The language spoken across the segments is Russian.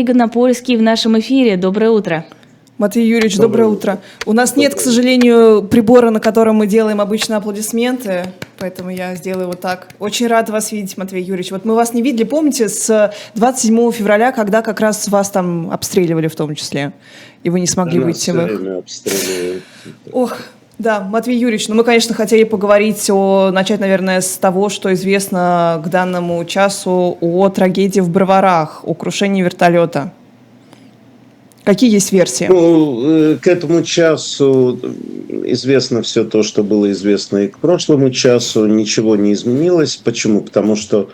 Игонопольский в нашем эфире. Доброе утро. Матвей Юрьевич, доброе, доброе утро. У нас нет, к сожалению, прибора, на котором мы делаем обычно аплодисменты, поэтому я сделаю вот так. Очень рад вас видеть, Матвей Юрьевич. Вот мы вас не видели, помните, с 27 февраля, когда как раз вас там обстреливали в том числе, и вы не смогли Она выйти в их... обстреливает. Ох, да, Матвей Юрьевич, ну мы, конечно, хотели поговорить о, начать, наверное, с того, что известно к данному часу о трагедии в Броварах, о крушении вертолета. Какие есть версии? Ну, э, к этому часу известно все то, что было известно и к прошлому часу. Ничего не изменилось. Почему? Потому что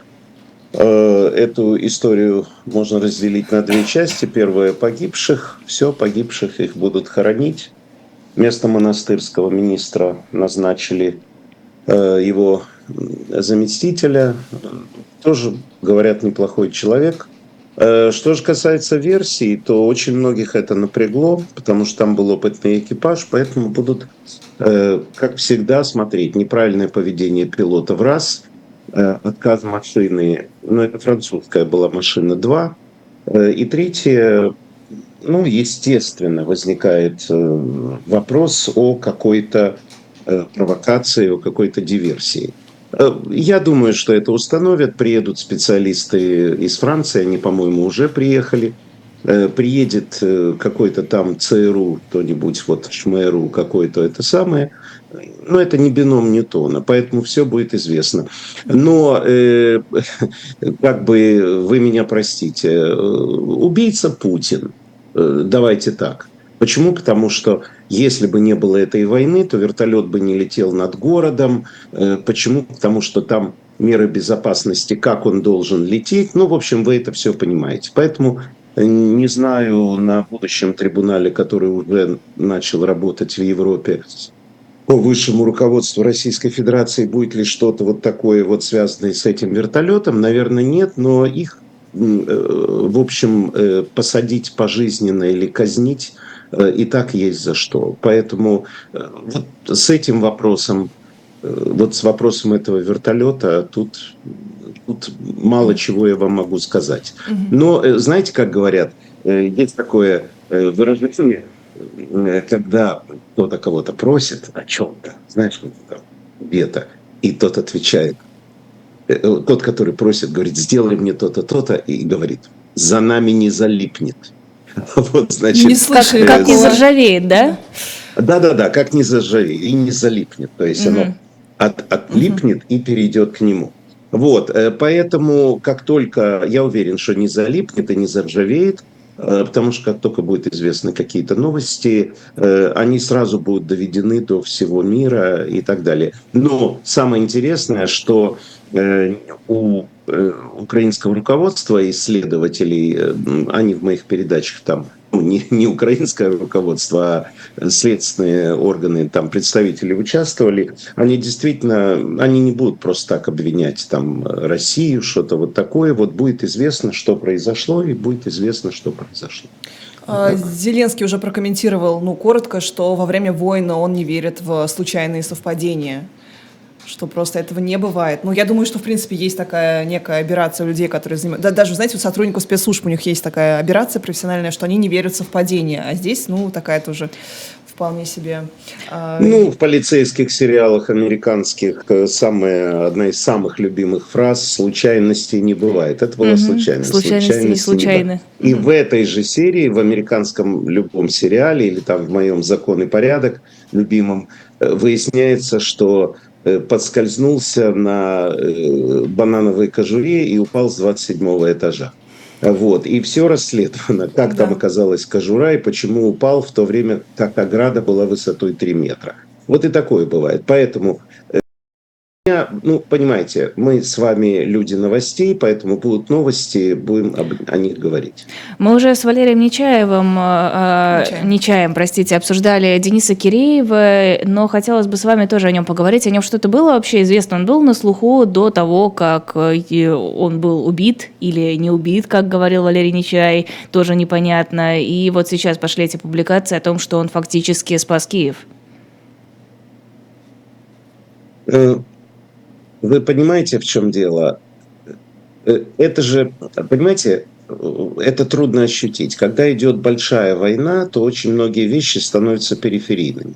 э, эту историю можно разделить на две части. Первая – погибших. Все, погибших их будут хоронить. Вместо монастырского министра назначили э, его заместителя. Тоже, говорят, неплохой человек – Э, что же касается версий, то очень многих это напрягло, потому что там был опытный экипаж, поэтому будут, э, как всегда, смотреть неправильное поведение пилота в раз, отказ машины, ну это французская была машина 2, и третье, ну естественно, возникает вопрос о какой-то провокации, о какой-то диверсии. Э, я думаю, что это установят. Приедут специалисты из Франции, они, по-моему, уже приехали. Э, приедет э, какой-то там ЦРУ, кто-нибудь, вот ШМРУ какой-то, это самое. Но это не бином Ньютона, поэтому все будет известно. Но, э, как бы вы меня простите, убийца Путин, давайте так – Почему? Потому что если бы не было этой войны, то вертолет бы не летел над городом. Э, почему? Потому что там меры безопасности, как он должен лететь. Ну, в общем, вы это все понимаете. Поэтому э, не знаю на будущем трибунале, который уже начал работать в Европе, по высшему руководству Российской Федерации будет ли что-то вот такое вот связанное с этим вертолетом. Наверное, нет, но их, э, в общем, посадить пожизненно или казнить Э, и так есть за что. Поэтому э, вот с этим вопросом, э, вот с вопросом этого вертолета тут, тут мало чего я вам могу сказать. Но знаете, как говорят, есть такое выражение, когда кто-то кого-то просит о чем-то, знаешь, где-то, и тот отвечает, тот, который просит, говорит, сделай мне то-то, то-то, и говорит, за нами не залипнет. Вот, значит, не слышали, как, как не заржавеет, да? Да-да-да, как не заржавеет и не залипнет. То есть угу. оно от, отлипнет угу. и перейдет к нему. Вот, э, поэтому как только, я уверен, что не залипнет и не заржавеет, э, потому что как только будут известны какие-то новости, э, они сразу будут доведены до всего мира и так далее. Но самое интересное, что у Э, украинского руководства, исследователей, э, они в моих передачах там, ну, не, не украинское руководство, а следственные органы, там представители участвовали, они действительно, они не будут просто так обвинять там Россию, что-то вот такое, вот будет известно, что произошло, и будет известно, что произошло. А, Зеленский уже прокомментировал, ну, коротко, что во время войны он не верит в случайные совпадения что просто этого не бывает. Ну, я думаю, что, в принципе, есть такая некая операция у людей, которые занимаются... Да, даже, знаете, у сотрудников спецслужб у них есть такая операция профессиональная, что они не верят в совпадение. А здесь, ну, такая тоже вполне себе... Э... Ну, в полицейских сериалах американских э, самая, одна из самых любимых фраз «случайностей не бывает». Это была угу. случайность. Случайности, случайности не случайны. Не и угу. в этой же серии, в американском любом сериале, или там в моем «Закон и порядок» любимом, э, выясняется, что подскользнулся на э, банановой кожуре и упал с 27 этажа. Вот. И все расследовано, как да. там оказалась кожура и почему упал в то время, как ограда была высотой 3 метра. Вот и такое бывает. Поэтому э, ну, понимаете, мы с вами люди новостей, поэтому будут новости, будем об, о них говорить. Мы уже с Валерием Нечаевым, э, Нечаем. Нечаем, простите, обсуждали Дениса Киреева, но хотелось бы с вами тоже о нем поговорить. О нем что-то было вообще известно? Он был на слуху до того, как э, он был убит или не убит, как говорил Валерий Нечай, тоже непонятно. И вот сейчас пошли эти публикации о том, что он фактически спас Киев. Э, вы понимаете, в чем дело? Э, это же, понимаете, это трудно ощутить. Когда идет большая война, то очень многие вещи становятся периферийными.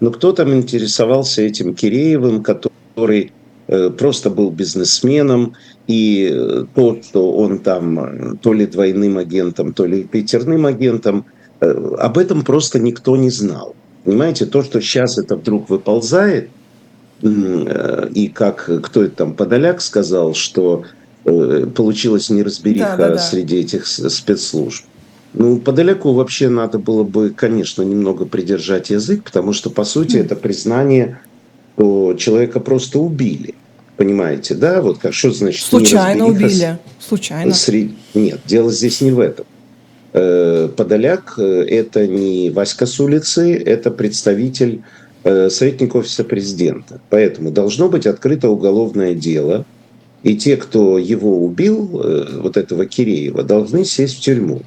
Но кто там интересовался этим Киреевым, который э, просто был бизнесменом, и э, то, что он там то ли двойным агентом, то ли пятерным агентом, об этом просто никто не знал. Понимаете, то, что сейчас это вдруг выползает, и как кто это там, Подоляк сказал, что получилась неразбериха да, да, да. среди этих спецслужб. Ну, подалеку вообще надо было бы, конечно, немного придержать язык, потому что, по сути, это признание, что человека просто убили. Понимаете, да? Вот как что значит Случайно убили. Случайно. Сред... Нет, дело здесь не в этом. Э, Подоляк э, – это не Васька с улицы, это представитель э, советник офиса президента. Поэтому должно быть открыто уголовное дело, и те, кто его убил, вот этого Киреева, должны сесть в тюрьму.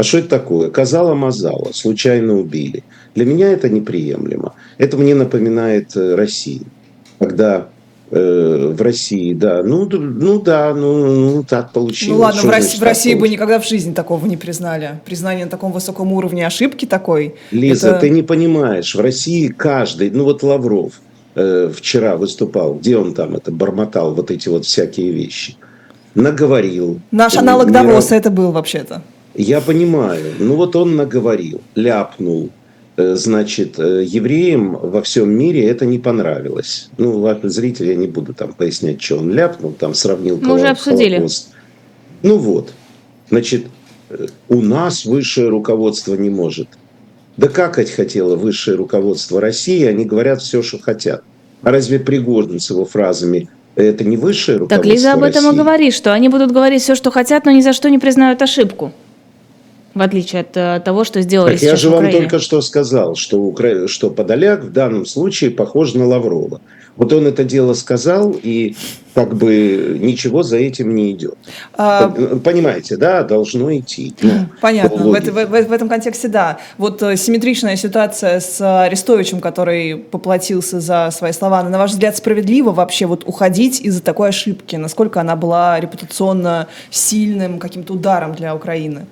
А что это такое? Казала-мазала, случайно убили. Для меня это неприемлемо. Это мне напоминает э, Россию. Когда э, в России, да, ну, ну да, ну, ну так получилось. Ну ладно, в России, в России бы никогда в жизни такого не признали. Признание на таком высоком уровне ошибки такой. Лиза, это... ты не понимаешь, в России каждый, ну вот Лавров э, вчера выступал, где он там это бормотал, вот эти вот всякие вещи. Наговорил. Наш аналог Давоса это был вообще-то. Я понимаю. Ну вот он наговорил, ляпнул. Э, значит, э, евреям во всем мире это не понравилось. Ну, ваши зрители, я не буду там пояснять, что он ляпнул, там сравнил Мы уже обсудили. Холокост. Ну вот. Значит, э, у нас высшее руководство не может. Да как это хотело высшее руководство России, они говорят все, что хотят. А разве Пригожин с его фразами это не высшее руководство Так Лиза об этом России? и говорит, что они будут говорить все, что хотят, но ни за что не признают ошибку в отличие от э, того, что сделали так сейчас Я же вам только что сказал, что, Укра... что Подоляк в данном случае похож на Лаврова. Вот он это дело сказал, и как бы ничего за этим не идет. А... Понимаете, да, должно идти. Ну, Понятно, в, это, в, в этом контексте да. Вот э, симметричная ситуация с Арестовичем, который поплатился за свои слова. На ваш взгляд, справедливо вообще вот уходить из-за такой ошибки? Насколько она была репутационно сильным каким-то ударом для Украины?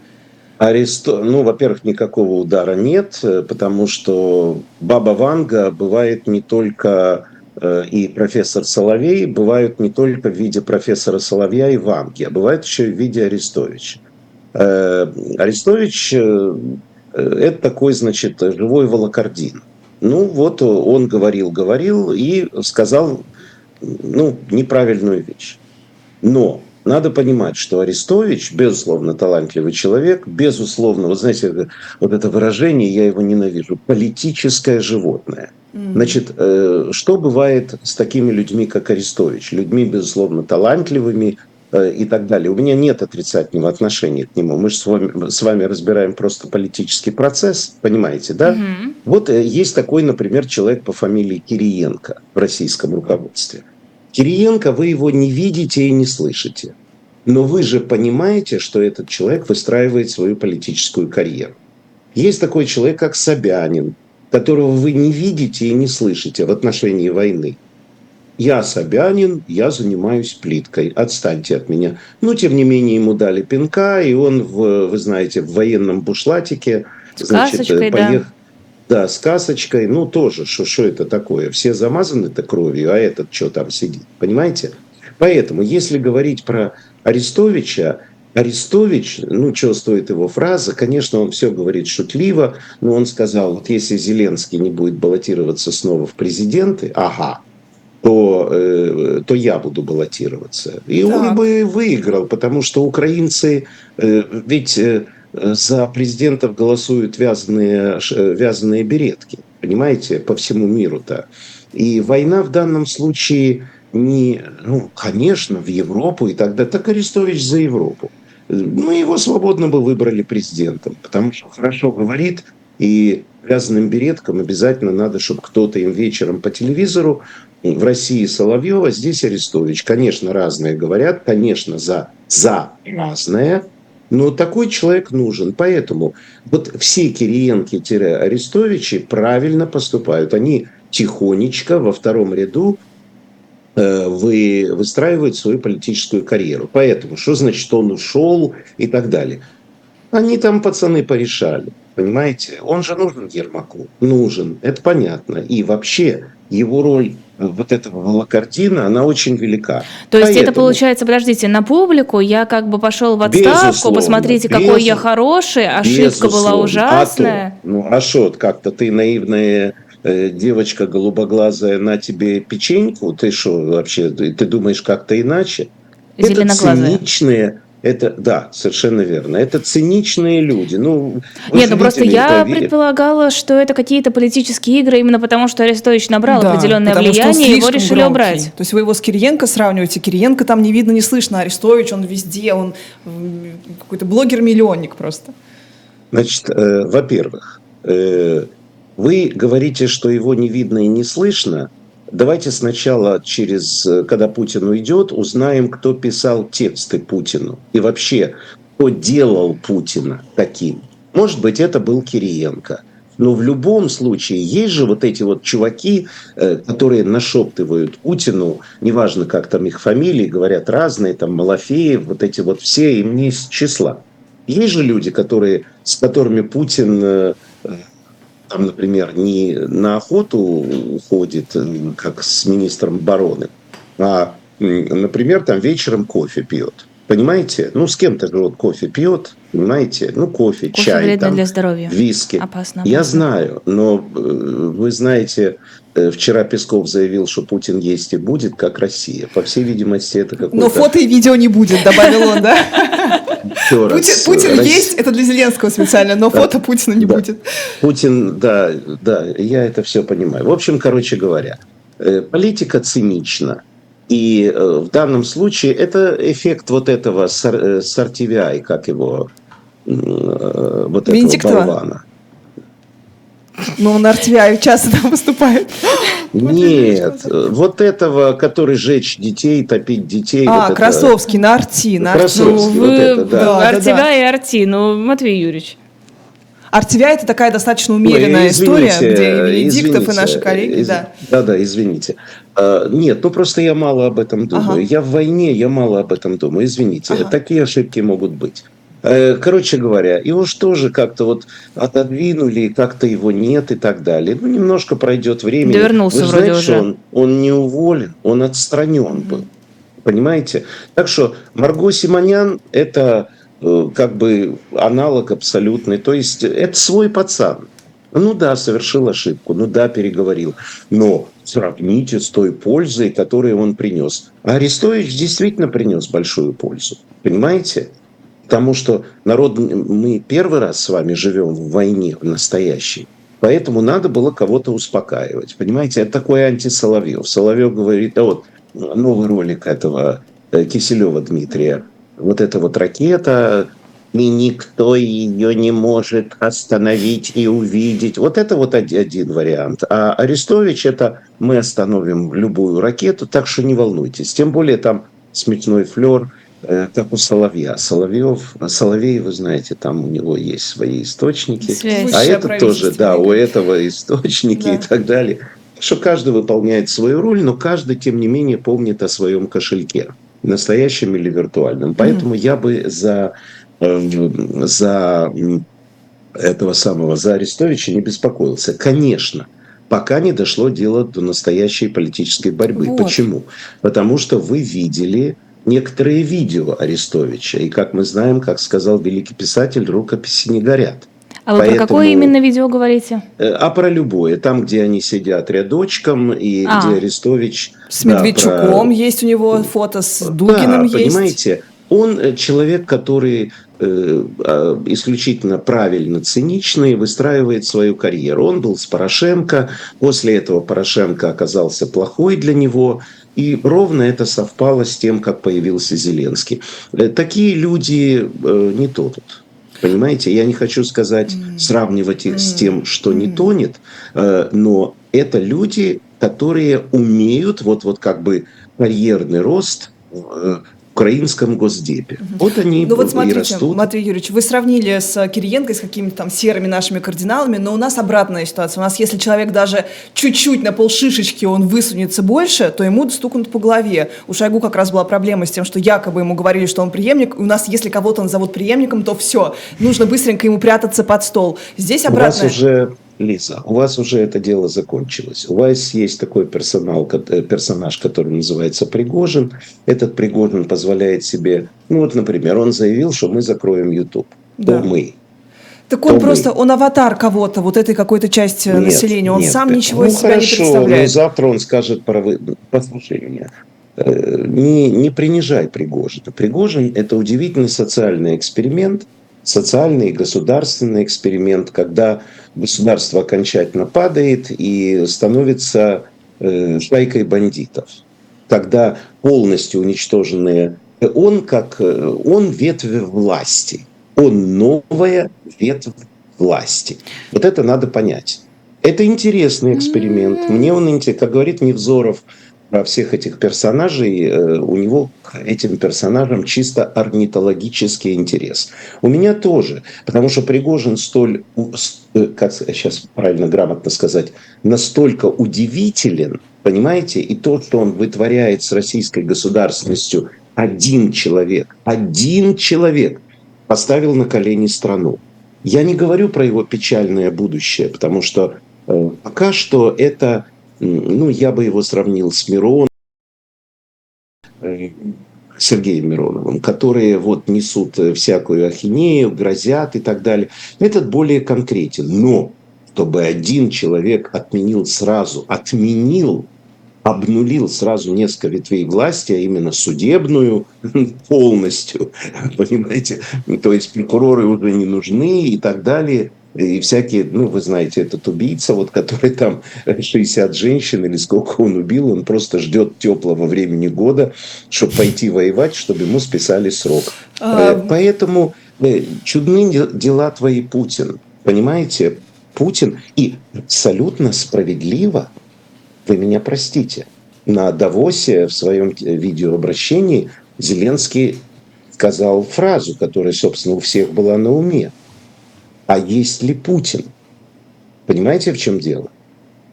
Аресто... Ну, во-первых, никакого удара нет, э, потому что Баба Ванга бывает не только э, и профессор Соловей бывают не только в виде профессора Соловья и Ванги, а бывает еще и в виде Арестовича. Э, Арестович – это такой, значит, живой волокордин. Ну, вот он говорил, говорил и сказал, ну, неправильную вещь. Но надо понимать, что Арестович, безусловно, талантливый человек, безусловно, вот знаете, вот это выражение, я его ненавижу, политическое животное. Значит, э, что бывает с такими людьми, как Арестович? Людьми, безусловно, талантливыми э, и так далее. У меня нет отрицательного отношения к нему. Мы же с вами, с вами разбираем просто политический процесс, понимаете, да? Угу. Вот э, есть такой, например, человек по фамилии Кириенко в российском руководстве. Кириенко, вы его не видите и не слышите. Но вы же понимаете, что этот человек выстраивает свою политическую карьеру. Есть такой человек, как Собянин, которого вы не видите и не слышите в отношении войны. Я Собянин, я занимаюсь плиткой, отстаньте от меня. Но, тем не менее, ему дали пинка, и он, в, вы знаете, в военном бушлатике, значит, касочкой, поехал, да. Да, с касочкой, ну тоже, что, это такое? Все замазаны-то кровью, а этот что там сидит, понимаете? Поэтому, если говорить про Арестовича, Арестович, ну, что стоит его фраза, конечно, он все говорит шутливо, но он сказал, вот если Зеленский не будет баллотироваться снова в президенты, ага, то, э, то я буду баллотироваться. И так. он бы выиграл, потому что украинцы, э, ведь... Э, за президентов голосуют вязаные, вязаные беретки, понимаете, по всему миру-то. И война в данном случае не, ну, конечно, в Европу и тогда, так Арестович за Европу. Ну, его свободно бы выбрали президентом, потому что хорошо говорит, и вязаным береткам обязательно надо, чтобы кто-то им вечером по телевизору в России Соловьева, здесь Арестович. Конечно, разные говорят, конечно, за, за разное – но такой человек нужен. Поэтому вот все Кириенки-Арестовичи правильно поступают. Они тихонечко во втором ряду э, вы выстраивают свою политическую карьеру. Поэтому, что значит он ушел и так далее. Они там, пацаны, порешали. Понимаете? Он же нужен Ермаку. Нужен. Это понятно. И вообще его роль вот этого волокордина, она очень велика. То есть Поэтому, это получается, подождите, на публику я как бы пошел в отставку, посмотрите, какой я хороший, ошибка безусловно. была ужасная. А то, ну а что, как-то ты наивная э, девочка голубоглазая на тебе печеньку, ты что вообще, ты, ты думаешь как-то иначе? Это циничные это, да, совершенно верно. Это циничные люди. Ну, Нет, ну просто я предполагала, что это какие-то политические игры, именно потому что Арестович набрал да, определенное влияние, его решили громкий. убрать. То есть вы его с Кириенко сравниваете. Кириенко там не видно, не слышно. Арестович, он везде, он какой-то блогер-миллионник просто. Значит, э, во-первых, э, вы говорите, что его не видно и не слышно, Давайте сначала, через, когда Путин уйдет, узнаем, кто писал тексты Путину. И вообще, кто делал Путина таким. Может быть, это был Кириенко. Но в любом случае, есть же вот эти вот чуваки, э, которые нашептывают Путину, неважно, как там их фамилии, говорят разные, там Малафеев, вот эти вот все, им не из числа. Есть же люди, которые, с которыми Путин э, там, например, не на охоту уходит, как с министром обороны, а, например, там вечером кофе пьет. Понимаете? Ну, с кем-то же вот кофе пьет, понимаете? Ну, кофе, кофе чай, вредно там, для здоровья. виски. Опасно, опасно. Я знаю, но э, вы знаете, э, вчера Песков заявил, что Путин есть и будет, как Россия. По всей видимости, это какой-то... Но фото и видео не будет, добавил он, да? Путин, Путин есть, это для Зеленского специально, но фото Путина не будет. Путин, да, да, я это все понимаю. В общем, короче говоря, э, политика цинична. И э, в данном случае это эффект вот этого сортивиай, как его, э, вот этого болвана. Ну, он RTVI часто там выступает. Нет, вот этого, который жечь детей, топить детей. А, вот Красовский, это... на Арти. На Красовский, ну, вот это, да. да RTVI да, и Арти, ну, Матвей Юрьевич. RTVI это такая достаточно умеренная Ой, извините, история, где Венедиктов извините, и наши коллеги, из, да. Да, да, извините. А, нет, ну просто я мало об этом думаю. Ага. Я в войне, я мало об этом думаю. Извините, ага. такие ошибки могут быть. Э, короче говоря, его же тоже как-то вот отодвинули, как-то его нет и так далее. Ну, немножко пройдет время. Да вернулся Вы вроде знаете, уже. Он, он не уволен, он отстранен был. Понимаете? Так что Марго Симонян – это э, как бы аналог абсолютный. То есть это свой пацан. Ну да, совершил ошибку, ну да, переговорил. Но сравните с той пользой, которую он принес. А Арестович действительно принес большую пользу. Понимаете? Потому что народ, мы первый раз с вами живем в войне, в настоящей. Поэтому надо было кого-то успокаивать. Понимаете, это такой антисоловьев. Соловьев говорит, а вот новый ролик этого э, Киселева Дмитрия. Вот эта вот ракета, и никто ее не может остановить и увидеть. Вот это вот один вариант. А Арестович это мы остановим любую ракету, так что не волнуйтесь. Тем более там смешной флер – как у Соловья. Соловьев, Соловей, вы знаете, там у него есть свои источники. Связь. А это тоже, да, у этого источники да. и так далее. Что каждый выполняет свою роль, но каждый, тем не менее, помнит о своем кошельке, настоящем или виртуальном. Поэтому mm-hmm. я бы за, э, за этого самого, за Арестовича не беспокоился. Конечно, пока не дошло дело до настоящей политической борьбы. Вот. Почему? Потому что вы видели некоторые видео Арестовича. И, как мы знаем, как сказал великий писатель, рукописи не горят. А вы Поэтому, про какое именно видео говорите? Э, а про любое. Там, где они сидят рядочком, и а. где Арестович... С Медведчуком про... есть у него фото, с Дугиным да, есть. понимаете, он э, человек, который э, а, исключительно правильно циничный, выстраивает свою карьеру. Он был с Порошенко, после этого Порошенко оказался плохой для него, и ровно это совпало с тем, как появился Зеленский. Э, такие люди э, не тонут. Понимаете, я не хочу сказать, сравнивать их с тем, что не тонет, э, но это люди, которые умеют вот, вот как бы карьерный рост украинском Госдепе. Вот они ну, вот и смотрите, растут. Матвей Юрьевич, вы сравнили с Кириенко, с какими-то там серыми нашими кардиналами, но у нас обратная ситуация. У нас, если человек даже чуть-чуть на полшишечки он высунется больше, то ему стукнут по голове. У Шойгу как раз была проблема с тем, что якобы ему говорили, что он преемник. У нас, если кого-то назовут преемником, то все, нужно быстренько ему прятаться под стол. Здесь обратная... У вас уже Лиза, у вас уже это дело закончилось. У вас есть такой персонал, э, персонаж, который называется Пригожин. Этот Пригожин позволяет себе, ну вот, например, он заявил, что мы закроем YouTube. Да. То мы. Так он просто, мы. он аватар кого-то, вот этой какой-то части нет, населения. Он нет. сам ничего ну, из себя хорошо, не представляет. Ну, завтра он скажет про... Послушай меня. Э, не, не принижай Пригожина. Пригожин – это удивительный социальный эксперимент – социальный и государственный эксперимент, когда государство окончательно падает и становится э, шайкой бандитов. Когда полностью уничтоженные... Он как... Э, он ветвь власти. Он новая ветвь власти. Вот это надо понять. Это интересный эксперимент. Мне он интересен. Как говорит Невзоров, всех этих персонажей, э, у него к этим персонажам чисто орнитологический интерес. У меня тоже, потому что Пригожин столь, э, как сейчас правильно грамотно сказать, настолько удивителен, понимаете, и то, что он вытворяет с российской государственностью, один человек, один человек поставил на колени страну. Я не говорю про его печальное будущее, потому что э, пока что это ну, я бы его сравнил с Мироном, э, Сергеем Мироновым, которые вот несут э, всякую ахинею, грозят и так далее. Этот более конкретен. Но чтобы один человек отменил сразу, отменил, обнулил сразу несколько ветвей власти, а именно судебную полностью, понимаете, то есть прокуроры уже не нужны и так далее – и всякие, ну, вы знаете, этот убийца, вот, который там 60 женщин или сколько он убил, он просто ждет теплого времени года, чтобы пойти воевать, чтобы ему списали срок. А... Э, поэтому э, чудны дела твои, Путин. Понимаете? Путин. И абсолютно справедливо, вы меня простите, на Давосе в своем видеообращении Зеленский сказал фразу, которая, собственно, у всех была на уме а есть ли Путин? Понимаете, в чем дело?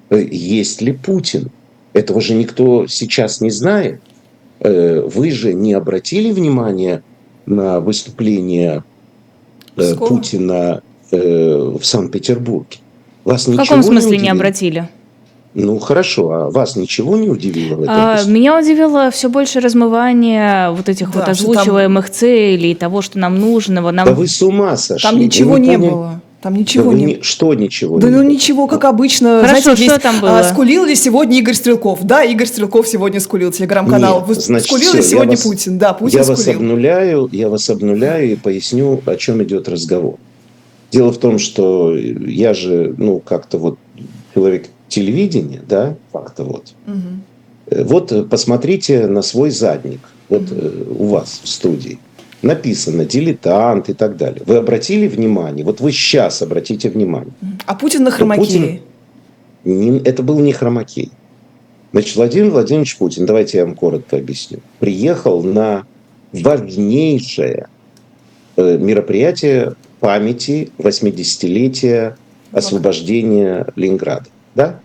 Э, есть ли Путин? Этого же никто сейчас не знает. Э, вы же не обратили внимания на выступление э, Скоро? Путина в Санкт-Петербурге? Вас в каком смысле не, не обратили? Ну хорошо, а вас ничего не удивило в этом? А, меня удивило все больше размывание вот этих да, вот озвучиваемых там... целей, того, что нам нужного. Нам... Да вы с ума сошли. Там ничего не поняли... было. Там ничего да не... не... Что ничего Да не ну было? ничего, как обычно. Хорошо, Знаете, что есть, там было? А, скулил ли сегодня Игорь Стрелков? Да, Игорь Стрелков сегодня скулил, телеграм-канал. Нет, значит, скулил все, ли сегодня вас, Путин? Да, Путин я скулил. Вас обнуляю, я вас обнуляю и поясню, о чем идет разговор. Дело в том, что я же, ну, как-то вот человек телевидения, да, факта вот. Угу. Вот посмотрите на свой задник, вот угу. у вас в студии. Написано дилетант и так далее. Вы обратили внимание? Вот вы сейчас обратите внимание. А Путин на хромакее? Путин, это был не хромакей. Значит, Владимир Владимирович Путин, давайте я вам коротко объясню, приехал на важнейшее э, мероприятие памяти 80-летия освобождения Ленинграда. Да?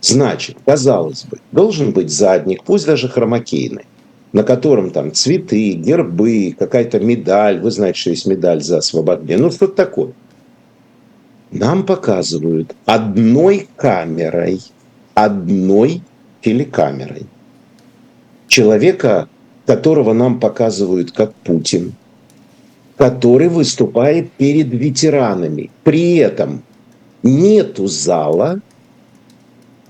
Значит, казалось бы, должен быть задник, пусть даже хромакейный, на котором там цветы, гербы, какая-то медаль. Вы знаете, что есть медаль за освобождение. Ну, что такое. Нам показывают одной камерой, одной телекамерой человека, которого нам показывают как Путин, который выступает перед ветеранами. При этом нету зала,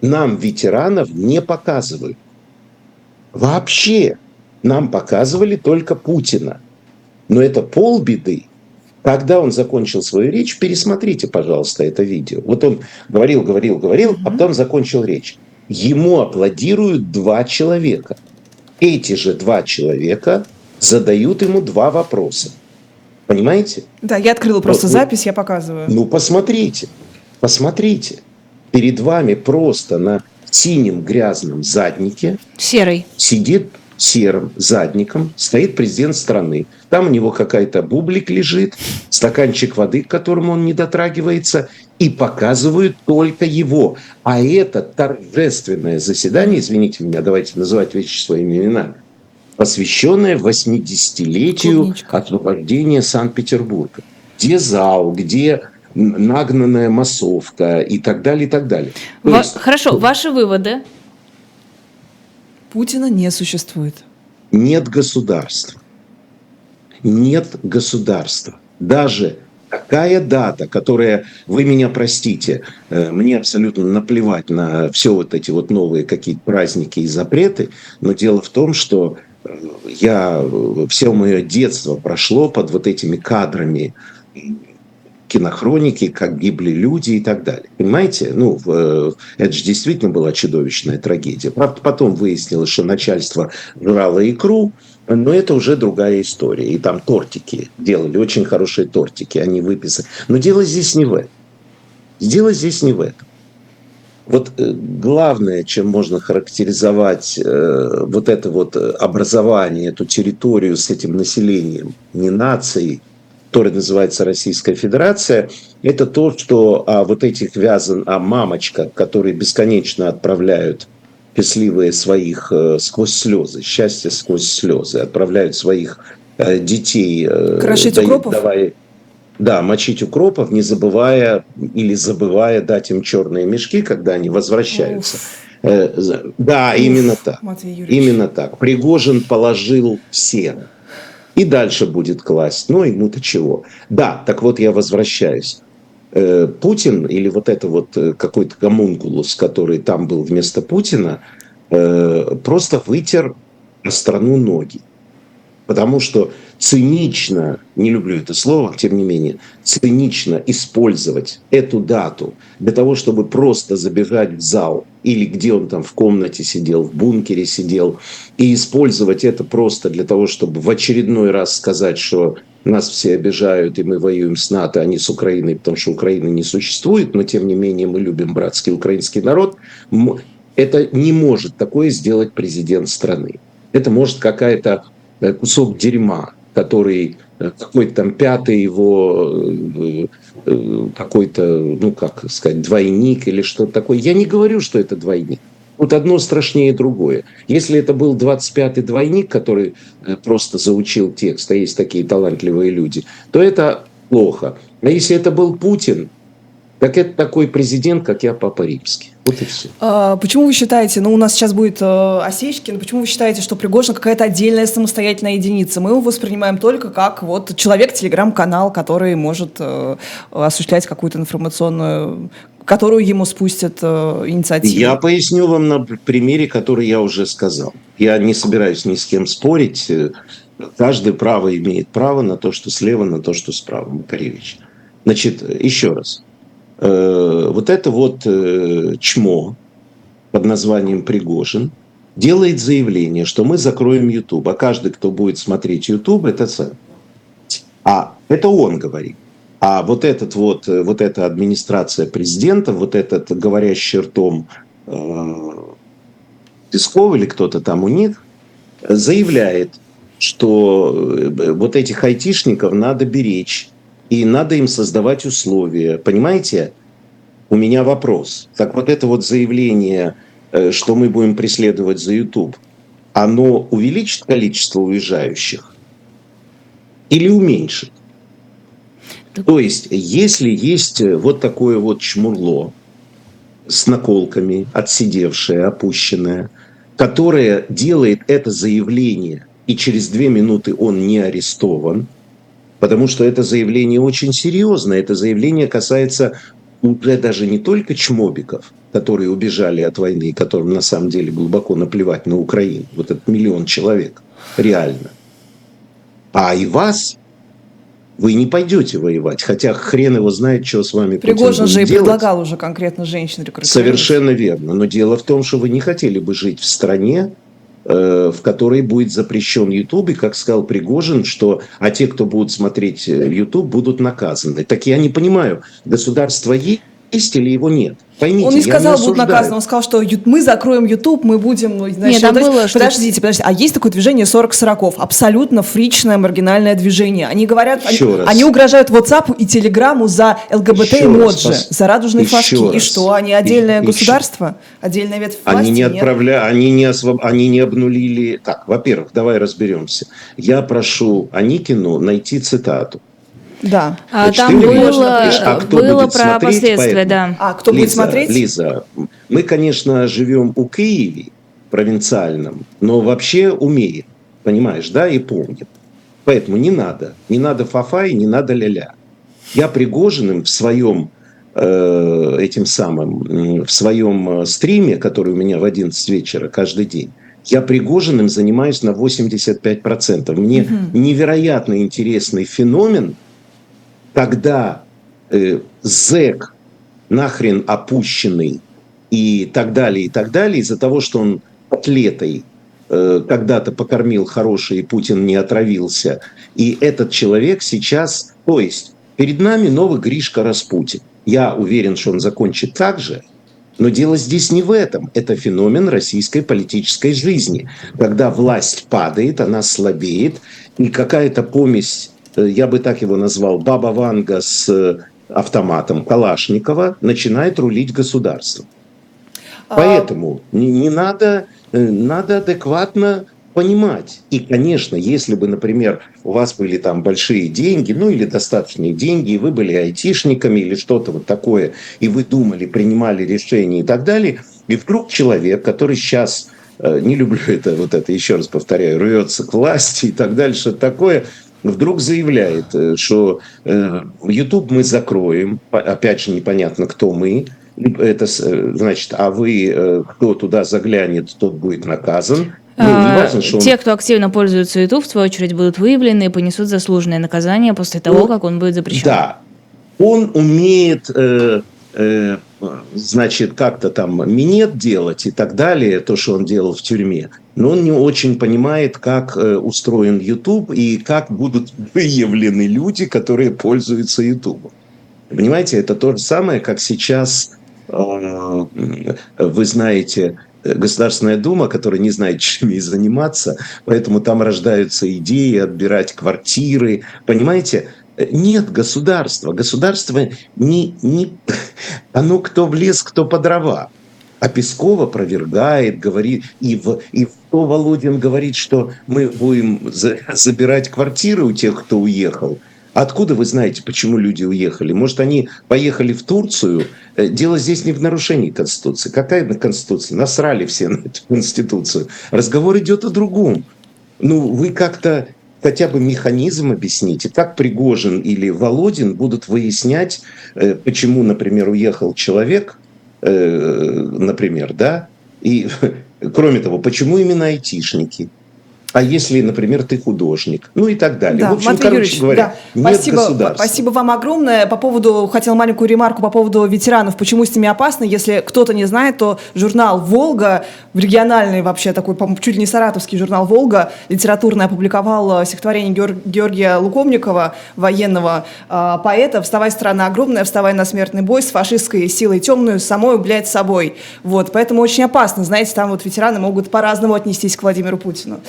нам ветеранов не показывают. Вообще нам показывали только Путина. Но это полбеды. Когда он закончил свою речь, пересмотрите, пожалуйста, это видео. Вот он говорил, говорил, говорил, а потом закончил речь. Ему аплодируют два человека. Эти же два человека задают ему два вопроса. Понимаете? Да, я открыла просто вот, запись, я показываю. Ну, посмотрите, посмотрите перед вами просто на синем грязном заднике Серый. сидит серым задником стоит президент страны. Там у него какая-то бублик лежит, стаканчик воды, к которому он не дотрагивается, и показывают только его. А это торжественное заседание, извините меня, давайте называть вещи своими именами, посвященное 80-летию освобождения Санкт-Петербурга. Где зал, где нагнанная массовка и так далее, и так далее. Во- есть, хорошо, ваши выводы? Путина не существует. Нет государства. Нет государства. Даже такая дата, которая, вы меня простите, э, мне абсолютно наплевать на все вот эти вот новые какие-то праздники и запреты, но дело в том, что э, я, все мое детство прошло под вот этими кадрами кинохроники, как гибли люди и так далее. Понимаете? Ну, э, это же действительно была чудовищная трагедия. Правда, потом выяснилось, что начальство жрало икру, но это уже другая история. И там тортики делали, очень хорошие тортики, они выписаны. Но дело здесь не в этом. Дело здесь не в этом. Вот э, главное, чем можно характеризовать э, вот это вот образование, эту территорию с этим населением, не нацией, который называется Российская Федерация, это то, что а, вот этих вязан, а мамочка, которые бесконечно отправляют счастливые своих э, сквозь слезы, счастье сквозь слезы, отправляют своих э, детей. Э, Крошить да, укропов? Давай, да, мочить укропов, не забывая или забывая дать им черные мешки, когда они возвращаются. Э, да, Уф, именно так. Именно так. Пригожин положил всех и дальше будет класть. Ну, ему-то чего. Да, так вот я возвращаюсь. Э, Путин или вот это вот э, какой-то гомункулус, который там был вместо Путина, э, просто вытер страну ноги. Потому что цинично, не люблю это слово, тем не менее, цинично использовать эту дату для того, чтобы просто забежать в зал или где он там в комнате сидел, в бункере сидел, и использовать это просто для того, чтобы в очередной раз сказать, что нас все обижают, и мы воюем с НАТО, а не с Украиной, потому что Украины не существует, но тем не менее мы любим братский украинский народ. Это не может такое сделать президент страны. Это может какая-то э, кусок дерьма, который э, какой-то там пятый его э, какой-то, ну как сказать, двойник или что-то такое. Я не говорю, что это двойник. Вот одно страшнее другое. Если это был 25-й двойник, который просто заучил текст, а есть такие талантливые люди, то это плохо. А если это был Путин, так это такой президент, как я, Папа Римский. Вот и все. А, почему вы считаете, ну у нас сейчас будет э, Осечкин, почему вы считаете, что Пригожин какая-то отдельная самостоятельная единица? Мы его воспринимаем только как вот человек, телеграм-канал, который может э, осуществлять какую-то информационную которую ему спустят э, инициативу? Я поясню вам на примере, который я уже сказал. Я не собираюсь ни с кем спорить. Каждый право имеет право на то, что слева, на то, что справа. Макаревич. Значит, еще раз. Э, вот это вот э, чмо под названием Пригожин делает заявление, что мы закроем YouTube, а каждый, кто будет смотреть YouTube, это сам. А это он говорит. А вот этот вот, э, вот эта администрация президента, вот этот говорящий ртом э, Песков или кто-то там у них, заявляет, что вот этих айтишников надо беречь, и надо им создавать условия. Понимаете? У меня вопрос. Так вот это вот заявление, э, что мы будем преследовать за YouTube, оно увеличит количество уезжающих или уменьшит? То есть, если есть вот такое вот чмурло с наколками, отсидевшее, опущенное, которое делает это заявление, и через две минуты он не арестован – потому что это заявление очень серьезное. Это заявление касается уже даже не только чмобиков, которые убежали от войны, которым на самом деле глубоко наплевать на Украину, вот этот миллион человек, реально, а и вас, вы не пойдете воевать, хотя хрен его знает, что с вами Пригожин же и делать. предлагал уже конкретно женщин рекрутировать. Совершенно верно, но дело в том, что вы не хотели бы жить в стране, в которой будет запрещен YouTube, и, как сказал Пригожин, что а те, кто будут смотреть YouTube, э, будут наказаны. Так я не понимаю, государство есть, есть или его нет. Поймите, он не сказал, не будут наказаны, он сказал, что мы закроем YouTube, мы будем... Ну, значит, Нет, там было, что... Подождите, подождите, а есть такое движение 40 40 абсолютно фричное, маргинальное движение. Они говорят, они, они угрожают WhatsApp и Telegram за ЛГБТ-эмоджи, за радужные Еще флажки. Раз. И что, они отдельное и, государство? Еще. Отдельная ветвь власти? Они не отправляют, они не, освоб... они не обнулили... Так, во-первых, давай разберемся. Я прошу Аникину найти цитату. Да. А, там было, а кто было будет про последствия, поэтому... да. А кто Лиза, будет смотреть? Лиза, мы, конечно, живем у Киеве, провинциальном, но вообще умеем, понимаешь, да, и помним. Поэтому не надо, не надо фафа и не надо ля-ля. Я Пригожиным в своем э, этим самым, в своем э, стриме, который у меня в 11 вечера каждый день, я Пригожиным занимаюсь на 85%. Мне угу. невероятно интересный феномен – когда э, зэк нахрен опущенный и так далее, и так далее, из-за того, что он атлетой э, когда-то покормил хороший, и Путин не отравился, и этот человек сейчас, то есть перед нами новый Гришка Распутин. Я уверен, что он закончит так же, но дело здесь не в этом. Это феномен российской политической жизни. Когда власть падает, она слабеет, и какая-то помесь я бы так его назвал, Баба Ванга с э, автоматом Калашникова начинает рулить государством. А Поэтому не, не надо, э, надо адекватно понимать. И, конечно, если бы, например, у вас были там большие деньги, ну или достаточные деньги, и вы были айтишниками или что-то вот такое, и вы думали, принимали решения и так далее, и вдруг человек, который сейчас, не люблю это, вот это, еще раз повторяю, рвется к власти и так что-то такое, вдруг заявляет, э, что э, YouTube мы закроем, опять же непонятно, кто мы, это э, значит, а вы, кто туда заглянет, тот будет наказан. Ну, важно, что Те, он... кто активно пользуется YouTube, в свою очередь, будут выявлены и понесут заслуженное наказание после того, ну, как он будет запрещен. Да, он умеет э, э, значит, как-то там минет делать и так далее, то, что он делал в тюрьме, но он не очень понимает, как э, устроен YouTube и как будут выявлены люди, которые пользуются YouTube. Понимаете, это то же самое, как сейчас, э, вы знаете, Государственная Дума, которая не знает, чем ей заниматься, поэтому там рождаются идеи отбирать квартиры. Понимаете, нет государства. Государство не, не... Оно кто в лес, кто по дрова. А Пескова опровергает, говорит, и в, и в то Володин говорит, что мы будем за, забирать квартиры у тех, кто уехал. Откуда вы знаете, почему люди уехали? Может, они поехали в Турцию? Э, дело здесь не в нарушении Конституции. Какая Конституция? Насрали все на эту Конституцию. Разговор идет о другом. Ну, вы как-то хотя бы механизм объясните, как Пригожин или Володин будут выяснять, э, почему, например, уехал человек, э, например, да, и кроме того, почему именно айтишники – а если, например, ты художник, ну и так далее. Да, в общем, Матвей короче Юрьевич, говоря, да. нет спасибо, государства. Спасибо вам огромное. По поводу, хотел маленькую ремарку по поводу ветеранов, почему с ними опасно. Если кто-то не знает, то журнал «Волга», региональный вообще такой, чуть ли не саратовский журнал «Волга», литературный опубликовал стихотворение Георгия Лукомникова, военного э, поэта «Вставай, страна огромная, вставай на смертный бой с фашистской силой темную, самой, блядь, собой». Вот, поэтому очень опасно. Знаете, там вот ветераны могут по-разному отнестись к Владимиру Путину.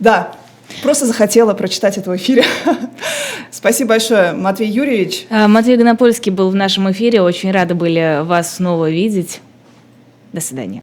Да, Просто захотела прочитать это в эфире. Спасибо большое, Матвей Юрьевич. А, Матвей Гонопольский был в нашем эфире. Очень рады были вас снова видеть. До свидания.